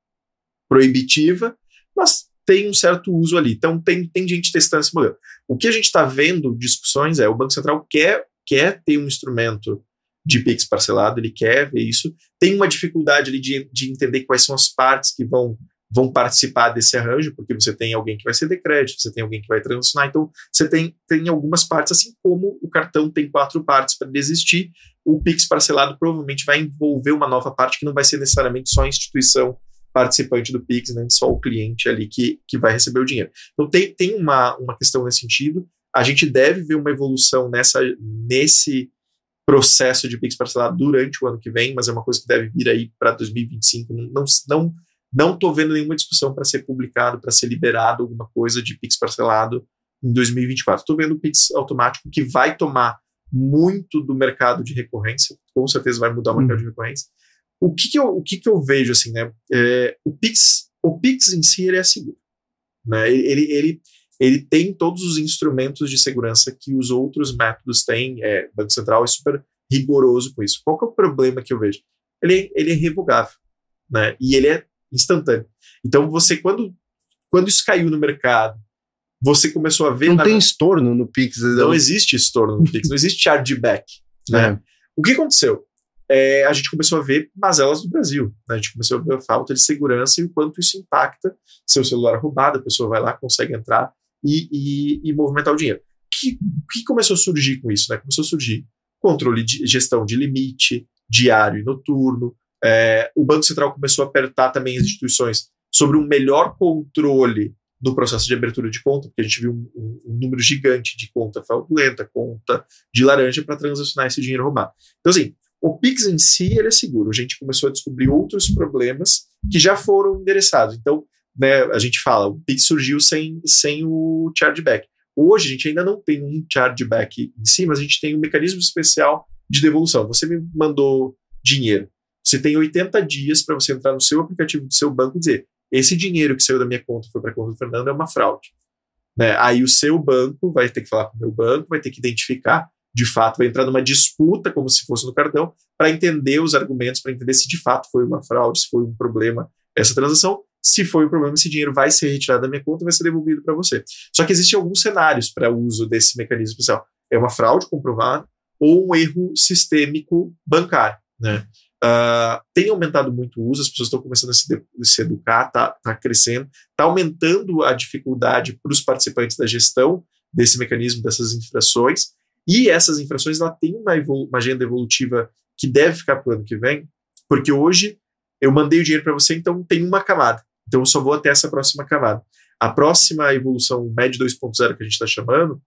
proibitiva, mas tem um certo uso ali. Então, tem, tem gente testando esse modelo. O que a gente está vendo discussões é o Banco Central quer, quer ter um instrumento de PIX parcelado, ele quer ver isso. Tem uma dificuldade ali de, de entender quais são as partes que vão, vão participar desse arranjo, porque você tem alguém que vai ceder crédito, você tem alguém que vai transacionar, então você tem, tem algumas partes, assim como o cartão tem quatro partes para desistir, o PIX parcelado provavelmente vai envolver uma nova parte que não vai ser necessariamente só a instituição participante do Pix, nem né, só o cliente ali que, que vai receber o dinheiro. Então tem, tem uma, uma questão nesse sentido. A gente deve ver uma evolução nessa, nesse processo de Pix parcelado durante o ano que vem, mas é uma coisa que deve vir aí para 2025. Não não não estou vendo nenhuma discussão para ser publicado, para ser liberado alguma coisa de Pix parcelado em 2024. Estou vendo o Pix automático que vai tomar muito do mercado de recorrência, com certeza vai mudar o mercado de recorrência, o que, que, eu, o que, que eu vejo assim, né? É, o Pix, o Pix em si ele é seguro, né? Ele, ele, ele tem todos os instrumentos de segurança que os outros métodos têm. É, o Banco Central é super rigoroso com isso. Qual que é o problema que eu vejo? Ele, ele é revogável, né? E ele é instantâneo. Então você quando quando isso caiu no mercado, você começou a ver. Não tem estorno no Pix. Não, não existe estorno no Pix, não existe chargeback. Né? É. O que aconteceu? É, a gente começou a ver mazelas do Brasil. Né? A gente começou a ver a falta de segurança e o quanto isso impacta. Seu celular roubado, a pessoa vai lá, consegue entrar e, e, e movimentar o dinheiro. O que, que, começou a surgir com isso? Né? Começou a surgir controle de gestão de limite, diário e noturno. É, o Banco Central começou a apertar também as instituições sobre um melhor controle do processo de abertura de conta, porque a gente viu um, um, um número gigante de conta fraudulenta, conta de laranja para transacionar esse dinheiro roubado. Então, assim, o Pix em si ele é seguro. A gente começou a descobrir outros problemas que já foram endereçados. Então, né, a gente fala, o Pix surgiu sem, sem o chargeback. Hoje a gente ainda não tem um chargeback em si, mas a gente tem um mecanismo especial de devolução. Você me mandou dinheiro. Você tem 80 dias para você entrar no seu aplicativo do seu banco e dizer: esse dinheiro que saiu da minha conta foi para a conta do Fernando é uma fraude. Né? Aí o seu banco vai ter que falar com o meu banco, vai ter que identificar, de fato, vai entrar numa disputa, como se fosse no cartão, para entender os argumentos, para entender se de fato foi uma fraude, se foi um problema essa transação. Se foi um problema, esse dinheiro vai ser retirado da minha conta e vai ser devolvido para você. Só que existem alguns cenários para uso desse mecanismo especial. É uma fraude comprovada ou um erro sistêmico bancário. Né? Uh, tem aumentado muito o uso, as pessoas estão começando a se, de, se educar, está tá crescendo, está aumentando a dificuldade para os participantes da gestão desse mecanismo, dessas infrações, e essas infrações ela tem uma, uma agenda evolutiva que deve ficar para o ano que vem, porque hoje eu mandei o dinheiro para você, então tem uma camada, então eu só vou até essa próxima camada. A próxima evolução MED 2.0 que a gente está chamando,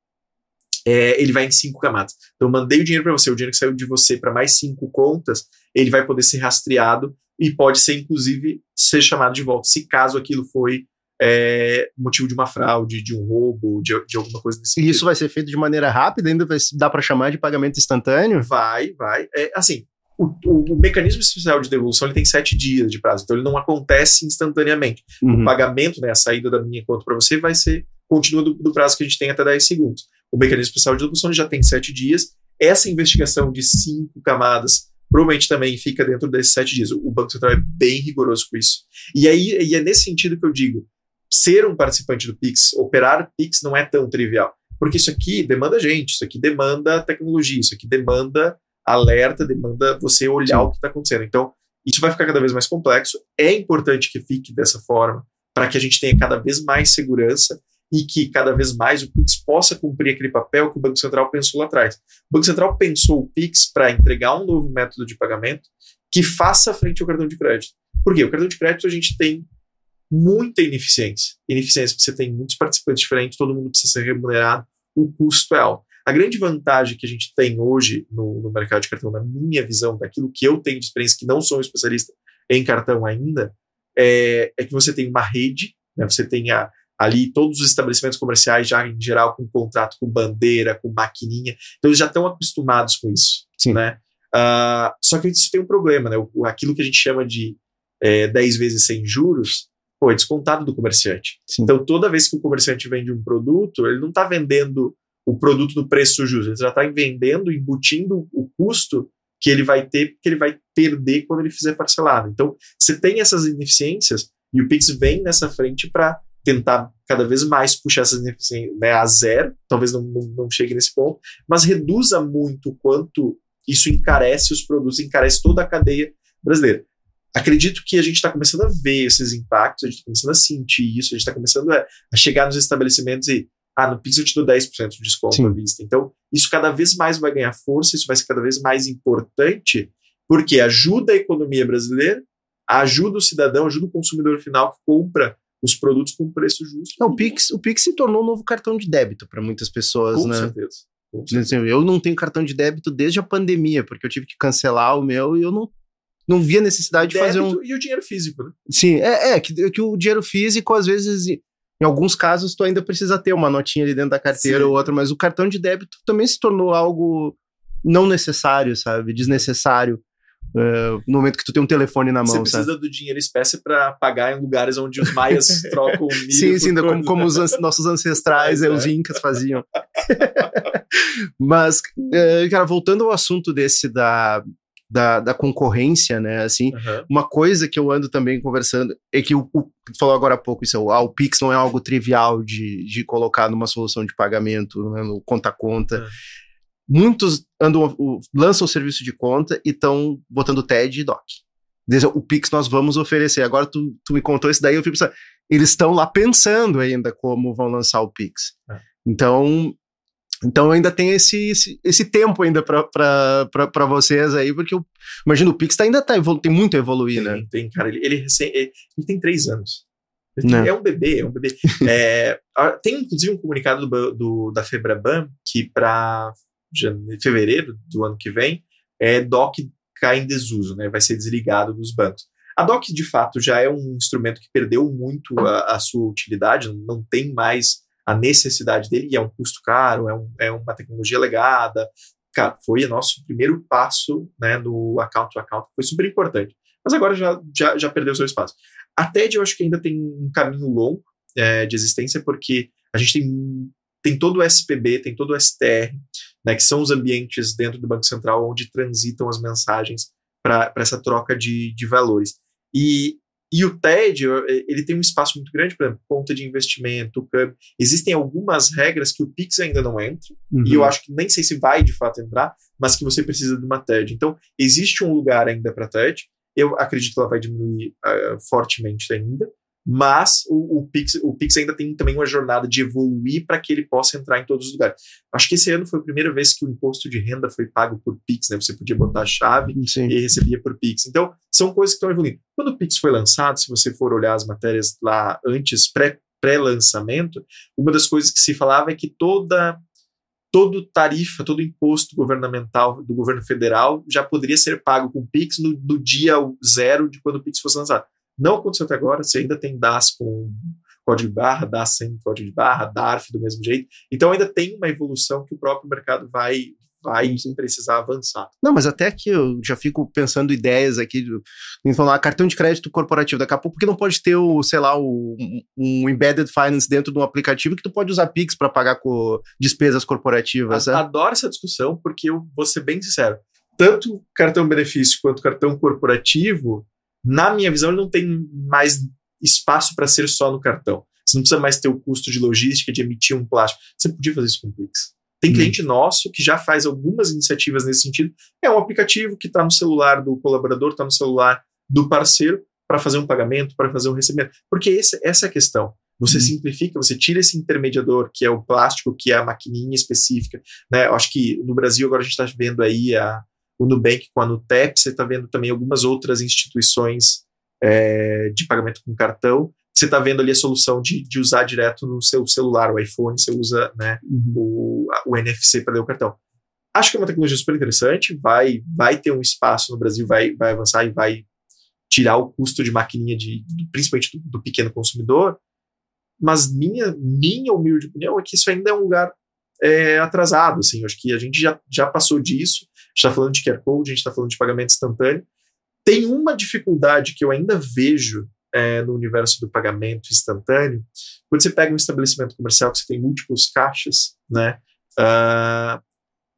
é, ele vai em cinco camadas. Então, eu mandei o dinheiro para você, o dinheiro que saiu de você para mais cinco contas, ele vai poder ser rastreado e pode ser, inclusive, ser chamado de volta, se caso aquilo foi é, motivo de uma fraude, de um roubo, de, de alguma coisa desse tipo. E isso vai ser feito de maneira rápida? Ainda vai, dá para chamar de pagamento instantâneo? Vai, vai. É, assim, o, o, o, mecanismo especial de devolução ele tem sete dias de prazo, então ele não acontece instantaneamente. Uhum. O pagamento, né, a saída da minha conta para você vai ser continua do, do, prazo que a gente tem até 10 segundos. O mecanismo especial de devolução já tem sete dias. Essa investigação de cinco camadas provavelmente também fica dentro desses sete dias. O Banco Central é bem rigoroso com isso. E aí e é nesse sentido que eu digo, ser um participante do Pix, operar Pix não é tão trivial. Porque isso aqui demanda gente, isso aqui demanda tecnologia, isso aqui demanda alerta, demanda você olhar Sim. o que está acontecendo. Então, isso vai ficar cada vez mais complexo. É importante que fique dessa forma, para que a gente tenha cada vez mais segurança e que cada vez mais o Pix possa cumprir aquele papel que o Banco Central pensou lá atrás. O Banco Central pensou o Pix para entregar um novo método de pagamento que faça frente ao cartão de crédito. Por quê? O cartão de crédito a gente tem muita ineficiência. Ineficiência, você tem muitos participantes diferentes, todo mundo precisa ser remunerado, o custo é alto. A grande vantagem que a gente tem hoje no, no mercado de cartão, na minha visão, daquilo que eu tenho de experiência, que não sou um especialista em cartão ainda, é, é que você tem uma rede, né, você tem a, ali todos os estabelecimentos comerciais já em geral com contrato com bandeira, com maquininha, então eles já estão acostumados com isso, Sim. né? Uh, só que isso tem um problema, né? O, aquilo que a gente chama de é, 10 vezes sem juros, pô, é descontado do comerciante. Sim. Então toda vez que o comerciante vende um produto, ele não está vendendo o produto do preço justo, ele já está vendendo, embutindo o custo que ele vai ter, que ele vai perder quando ele fizer parcelado. Então, você tem essas ineficiências e o Pix vem nessa frente para tentar cada vez mais puxar essas ineficiências né, a zero, talvez não, não, não, chegue nesse ponto, mas reduza muito o quanto isso encarece os produtos, encarece toda a cadeia brasileira. Acredito que a gente está começando a ver esses impactos, a gente está começando a sentir isso, a gente está começando a, a, chegar nos estabelecimentos e, ah, no Pix eu te dou 10% de desconto Sim. à vista. Então, isso cada vez mais vai ganhar força, isso vai ser cada vez mais importante, porque ajuda a economia brasileira, ajuda o cidadão, ajuda o consumidor final que compra os produtos com preço justo. Não, o, Pix, o Pix se tornou um novo cartão de débito para muitas pessoas, com né? Certeza. Com certeza. Eu não tenho cartão de débito desde a pandemia, porque eu tive que cancelar o meu e eu não, não via necessidade de fazer um. E o dinheiro físico, né? Sim, é, é que, que o dinheiro físico, às vezes, em alguns casos, tu ainda precisa ter uma notinha ali dentro da carteira Sim. ou outra, mas o cartão de débito também se tornou algo não necessário, sabe? Desnecessário. Uh, no momento que tu tem um telefone na mão. Você precisa sabe? do dinheiro espécie para pagar em lugares onde os maias trocam milho. Sim, sim, como, como os an nossos ancestrais, é, os incas faziam. Mas, uh, cara, voltando ao assunto desse da, da, da concorrência, né? Assim, uhum. uma coisa que eu ando também conversando é que o, o falou agora há pouco isso, ah, o Pix não é algo trivial de, de colocar numa solução de pagamento, né, no conta a conta. Uhum muitos andam, lançam o serviço de conta e estão botando TED e DOC. O Pix nós vamos oferecer. Agora tu, tu me contou isso daí, eu fico pensando, eles estão lá pensando ainda como vão lançar o Pix. É. Então, então ainda tem esse, esse, esse tempo ainda para vocês aí, porque eu imagino o Pix tá, ainda tá, tem muito a evoluir, tem, né? Tem, cara, ele, ele, ele, ele tem três anos. Tem, é um bebê, é um bebê. é, tem inclusive um comunicado do, do da Febraban que para fevereiro do ano que vem, é DOC ficar em desuso, né? vai ser desligado dos bancos. A DOC, de fato, já é um instrumento que perdeu muito a, a sua utilidade, não tem mais a necessidade dele, e é um custo caro, é, um, é uma tecnologia legada. Cara, foi o nosso primeiro passo né, no account to account, foi super importante. Mas agora já, já, já perdeu seu espaço. A TED eu acho que ainda tem um caminho longo é, de existência, porque a gente tem, tem todo o SPB, tem todo o STR, né, que são os ambientes dentro do Banco Central onde transitam as mensagens para essa troca de, de valores. E, e o TED, ele tem um espaço muito grande, por exemplo, conta de investimento, câmbio. Existem algumas regras que o Pix ainda não entra, uhum. e eu acho que nem sei se vai de fato entrar, mas que você precisa de uma TED. Então, existe um lugar ainda para TED. Eu acredito que ela vai diminuir uh, fortemente ainda, mas o, o, Pix, o Pix ainda tem também uma jornada de evoluir para que ele possa entrar em todos os lugares. Acho que esse ano foi a primeira vez que o imposto de renda foi pago por Pix, né? Você podia botar a chave Sim. e recebia por Pix. Então, são coisas que estão evoluindo. Quando o Pix foi lançado, se você for olhar as matérias lá antes, pré, pré-lançamento, uma das coisas que se falava é que toda todo tarifa, todo imposto governamental do governo federal já poderia ser pago com Pix no, no dia zero de quando o Pix fosse lançado. Não aconteceu até agora, você ainda tem DAS com código de barra, DAS sem código de barra, DARF do mesmo jeito. Então ainda tem uma evolução que o próprio mercado vai vai sim precisar avançar. Não, mas até que eu já fico pensando ideias aqui, de falar cartão de crédito corporativo, daqui a pouco porque não pode ter o, sei lá, o, um embedded finance dentro de um aplicativo que tu pode usar Pix para pagar com despesas corporativas. A, é? Adoro essa discussão porque eu vou ser bem sincero, tanto cartão benefício quanto cartão corporativo na minha visão, ele não tem mais espaço para ser só no cartão. Você não precisa mais ter o custo de logística, de emitir um plástico. Você podia fazer isso com o Pix. Tem hum. cliente nosso que já faz algumas iniciativas nesse sentido. É um aplicativo que está no celular do colaborador, está no celular do parceiro, para fazer um pagamento, para fazer um recebimento. Porque esse, essa é a questão. Você hum. simplifica, você tira esse intermediador, que é o plástico, que é a maquininha específica. Né? Eu acho que no Brasil agora a gente está vendo aí a, o Nubank com a Nutep, você está vendo também algumas outras instituições é, de pagamento com cartão. Você está vendo ali a solução de, de usar direto no seu celular, o iPhone, você usa né, uhum. o, o NFC para ler o cartão. Acho que é uma tecnologia super interessante, vai, vai ter um espaço no Brasil, vai, vai avançar e vai tirar o custo de maquininha, de, principalmente do, do pequeno consumidor, mas minha, minha humilde opinião é que isso ainda é um lugar é, atrasado, assim, acho que a gente já, já passou disso, está falando de QR Code, a gente está falando de pagamento instantâneo. Tem uma dificuldade que eu ainda vejo é, no universo do pagamento instantâneo. Quando você pega um estabelecimento comercial que você tem múltiplos caixas, né, uh,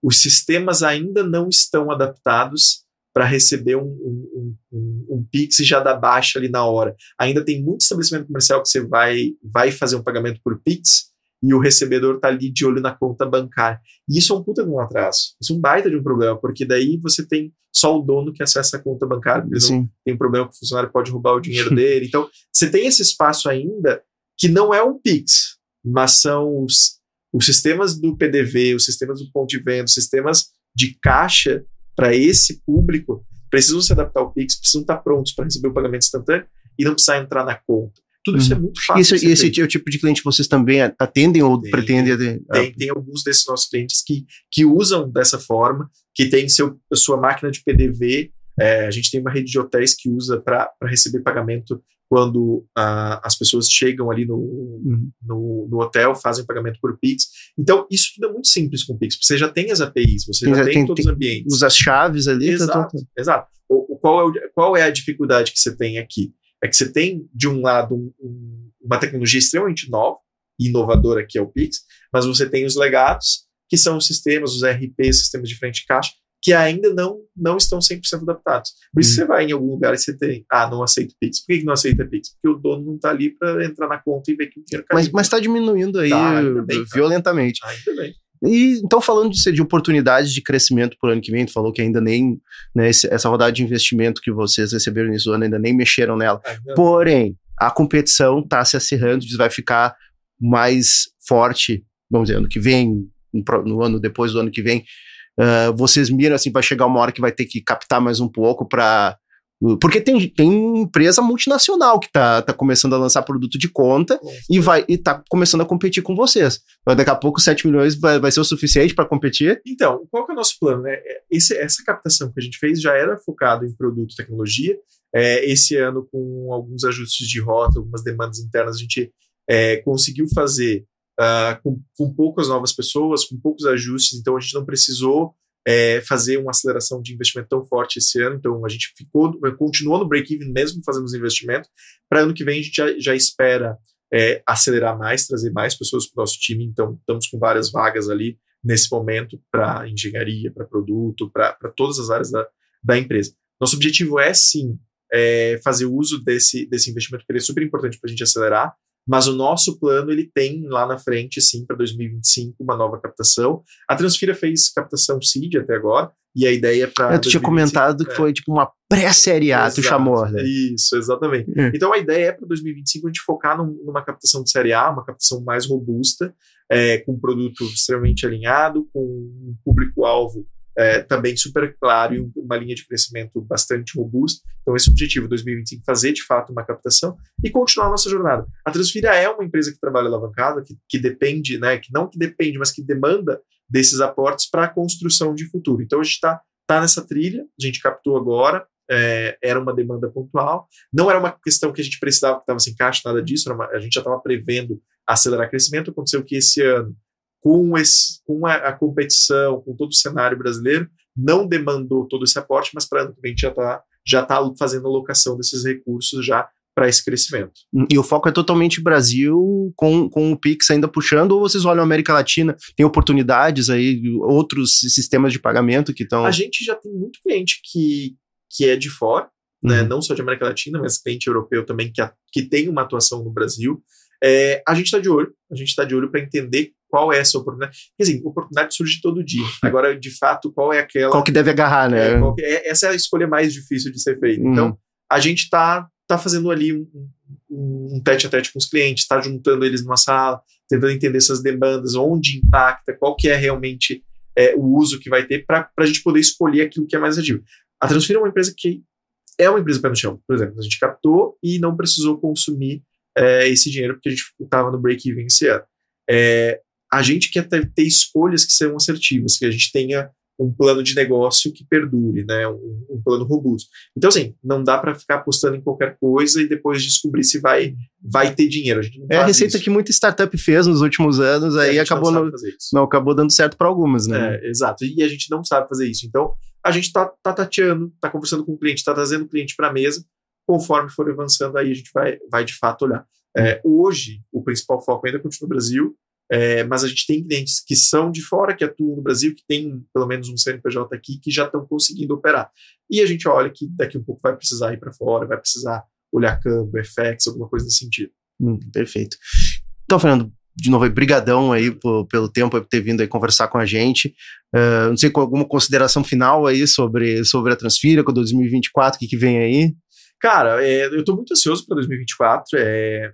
os sistemas ainda não estão adaptados para receber um, um, um, um, Pix e já dar baixa ali na hora. Ainda tem muito estabelecimento comercial que você vai, vai fazer um pagamento por Pix e o recebedor está ali de olho na conta bancária. E isso é um puta de um atraso. Isso é um baita de um problema, porque daí você tem só o dono que acessa a conta bancária, porque Sim. não tem problema que o funcionário pode roubar o dinheiro dele. Então, você tem esse espaço ainda que não é um Pix, mas são os, os sistemas do PDV, os sistemas do ponto de venda, os sistemas de caixa para esse público precisam se adaptar ao Pix, precisam estar prontos para receber o pagamento instantâneo e não precisar entrar na conta. Tudo isso é uhum. muito fácil. Isso, esse é o tipo de cliente vocês também atendem ou tem, pretendem? Tem, tem alguns desses nossos clientes que, que usam dessa forma, que tem seu, sua máquina de PDV. É, a gente tem uma rede de hotéis que usa para receber pagamento quando as pessoas chegam ali no, uhum. no, no, hotel, fazem pagamento por Pix. Então, isso tudo é muito simples com o Pix. Você já tem as APIs, você tem, já tem, tem todos os ambientes. Usa as chaves ali. Exato, tá, tá, tá. exato. O, o, qual, é o, qual é a dificuldade que você tem aqui? É que você tem, de um lado, um, um, uma tecnologia extremamente nova e inovadora, que é o Pix, mas você tem os legados, que são os sistemas, os RPs, sistemas de frente de caixa, que ainda não, não estão 100% adaptados. Por isso hum. você vai em algum lugar e você tem, ah, não aceito Pix. Por que, não aceita Pix? Porque o dono não está ali para entrar na conta e ver que o dinheiro caiu. Mas está diminuindo aí tá, bem, violentamente. Tá. Ainda bem. E então, falando de, de oportunidades de crescimento para o ano que vem, tu falou que ainda nem, né, esse, essa rodada de investimento que vocês receberam nesse ano, ainda nem mexeram nela. Porém, a competição está se acirrando, vai ficar mais forte, vamos dizer, ano que vem, no ano depois do ano que vem. Uh, vocês miram assim, vai chegar uma hora que vai ter que captar mais um pouco para Porque tem, tem empresa multinacional que tá, tá começando a lançar produto de conta e vai e tá começando a competir com vocês. Daqui a pouco 7 milhões vai, vai ser o suficiente para competir? Então, qual que é o nosso plano? Né? É, esse, essa captação que a gente fez já era focado em produto e tecnologia. É, esse ano, com alguns ajustes de rota, algumas demandas internas, a gente é, conseguiu fazer uh, com, com poucas novas pessoas, com poucos ajustes, então a gente não precisou é, fazer uma aceleração de investimento tão forte esse ano. Então, a gente ficou, continuou no break-even mesmo fazendo os investimentos. Para ano que vem, a gente já, já espera é, acelerar mais, trazer mais pessoas para o nosso time. Então, estamos com várias vagas ali nesse momento para engenharia, para produto, para todas as áreas da, da empresa. Nosso objetivo é, sim, é, fazer uso desse, desse investimento, que ele é super importante para a gente acelerar. Mas o nosso plano ele tem lá na frente, sim, para 2025, uma nova captação. A Transfira fez captação seed até agora, e a ideia é para. É, tu tinha comentado que é. foi tipo uma pré-série A, tu chamou, né? Isso, exatamente. É. Então a ideia é para 2025 a gente focar num, numa captação de série A, uma captação mais robusta, é, com um produto extremamente alinhado, com um público-alvo é, também super claro e uma linha de crescimento bastante robusta. Então, esse objetivo 2025 fazer de fato uma captação e continuar a nossa jornada. A Transfira é uma empresa que trabalha alavancada, que, que depende, né, que não que depende, mas que demanda desses aportes para a construção de futuro. Então, a gente está tá nessa trilha, a gente captou agora, é, era uma demanda pontual, não era uma questão que a gente precisava, que estava sem caixa, nada disso, uma, a gente já estava prevendo acelerar crescimento. Aconteceu que esse ano com, esse, com a, a, competição, com todo o cenário brasileiro, não demandou todo esse aporte, mas para ano que vem já está já tá fazendo alocação desses recursos já para esse crescimento. E o foco é totalmente Brasil, com, com o Pix ainda puxando, ou vocês olham a América Latina, tem oportunidades aí, outros sistemas de pagamento que estão... A gente já tem muito cliente que, que é de fora, né, uhum. né, não só de América Latina, mas cliente europeu também que, a, que tem uma atuação no Brasil. É, a gente está de olho, a gente está de olho para entender qual é essa oportunidade. Quer dizer, oportunidade surge todo dia. Agora, de fato, qual é aquela. Qual que deve agarrar, né? É, que, é, essa é a escolha mais difícil de ser feita. Uhum. Então, a gente está tá fazendo ali um, um, um tete a tete com os clientes, está juntando eles numa sala, tentando entender essas demandas, onde impacta, qual que é realmente é, o uso que vai ter para a gente poder escolher aquilo que é mais ativo. A Transfira é uma empresa que é uma empresa pé no chão. Por exemplo, a gente captou e não precisou consumir é, esse dinheiro porque a gente estava no break-even esse ano. É, a gente quer ter, ter, escolhas que sejam assertivas, que a gente tenha um plano de negócio que perdure, né, um, um plano robusto. Então, assim, não dá para ficar apostando em qualquer coisa e depois descobrir se vai, vai ter dinheiro. A é a receita isso. que muita startup fez nos últimos anos, aí acabou não, não, acabou dando certo para algumas, né? É, exato. E a gente não sabe fazer isso. Então, a gente está tá tateando, está conversando com o cliente, está trazendo o cliente para a mesa. Conforme for avançando, aí a gente vai, vai de fato olhar. É, hoje, o principal foco ainda continua no Brasil, é, mas a gente tem clientes que são de fora, que atuam no Brasil, que tem pelo menos um CNPJ aqui, que já estão conseguindo operar. E a gente olha que daqui a um pouco vai precisar ir para fora, vai precisar olhar câmbio, FX, alguma coisa nesse sentido. Hum, perfeito. Então, Fernando, de novo, brigadão aí por, pelo tempo por ter vindo aí conversar com a gente. Uh, não sei, com alguma consideração final aí sobre, sobre a Transfira com 2024, o que, que vem aí? Cara, é, eu estou muito ansioso para 2024. É,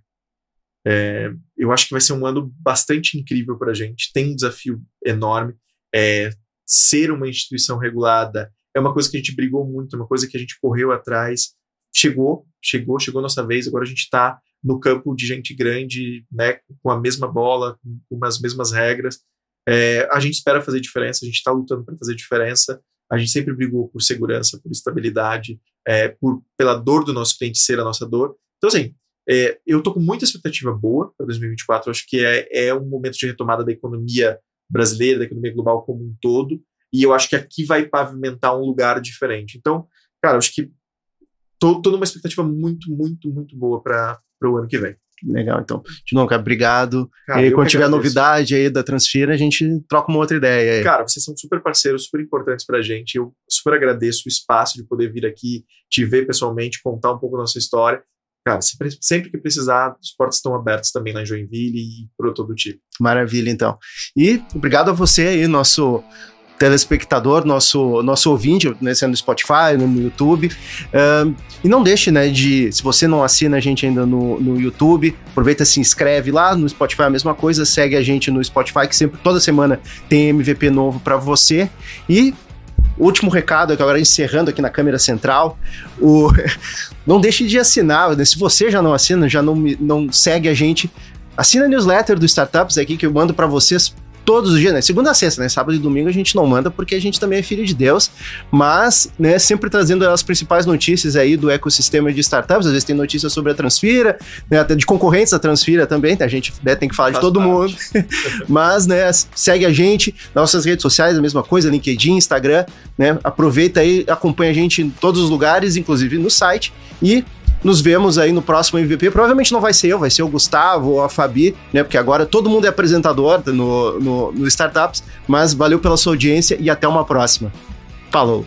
é, eu acho que vai ser um ano bastante incrível para a gente. Tem um desafio enorme. É, ser uma instituição regulada é uma coisa que a gente brigou muito, é uma coisa que a gente correu atrás. Chegou, chegou, chegou a nossa vez. Agora a gente está no campo de gente grande, né, com a mesma bola, com as mesmas regras. É, a gente espera fazer diferença, a gente está lutando para fazer diferença. A gente sempre brigou por segurança, por estabilidade, é, por, pela dor do nosso cliente ser a nossa dor. Então, assim, é, eu estou com muita expectativa boa para 2024. acho que é, é um momento de retomada da economia brasileira, da economia global como um todo. E eu acho que aqui vai pavimentar um lugar diferente. Então, cara, acho que tô numa expectativa muito, muito, muito boa para o ano que vem. Legal, então. De novo, cara, obrigado. Cara, e quando tiver novidade aí da Transfira, a gente troca uma outra ideia. Aí. Cara, vocês são super parceiros, super importantes pra gente. Eu super agradeço o espaço de poder vir aqui, te ver pessoalmente, contar um pouco da nossa história cara, sempre que precisar, os portas estão abertos também lá em Joinville e por todo tipo. Maravilha, então. E obrigado a você aí, nosso telespectador, nosso, nosso ouvinte, né, sendo no Spotify, no YouTube. E não deixe, né, de, se você não assina a gente ainda no, no YouTube, aproveita, se inscreve lá, no Spotify a mesma coisa, segue a gente no Spotify, que sempre, toda semana tem MVP novo para você. E último recado, agora encerrando aqui na câmera central, o... não deixe de assinar, né? se você já não assina, já não, não segue a gente, assina a newsletter do Startups aqui que eu mando para vocês todos os dias, né? Segunda a sexta, né? Sábado e domingo a gente não manda porque a gente também é filho de Deus, mas, né, sempre trazendo as principais notícias aí do ecossistema de startups. Às vezes tem notícias sobre a Transfira, né, até de concorrentes da Transfira também, a gente né, tem que falar Faz de todo parte. mundo. mas, né, segue a gente, nossas redes sociais, a mesma coisa, LinkedIn, Instagram, né? Aproveita aí, acompanha a gente em todos os lugares, inclusive no site e nos vemos aí no próximo MVP. Provavelmente não vai ser eu, vai ser o Gustavo ou a Fabi, né? Porque agora todo mundo é apresentador no, no, no Startups. Mas valeu pela sua audiência e até uma próxima. Falou!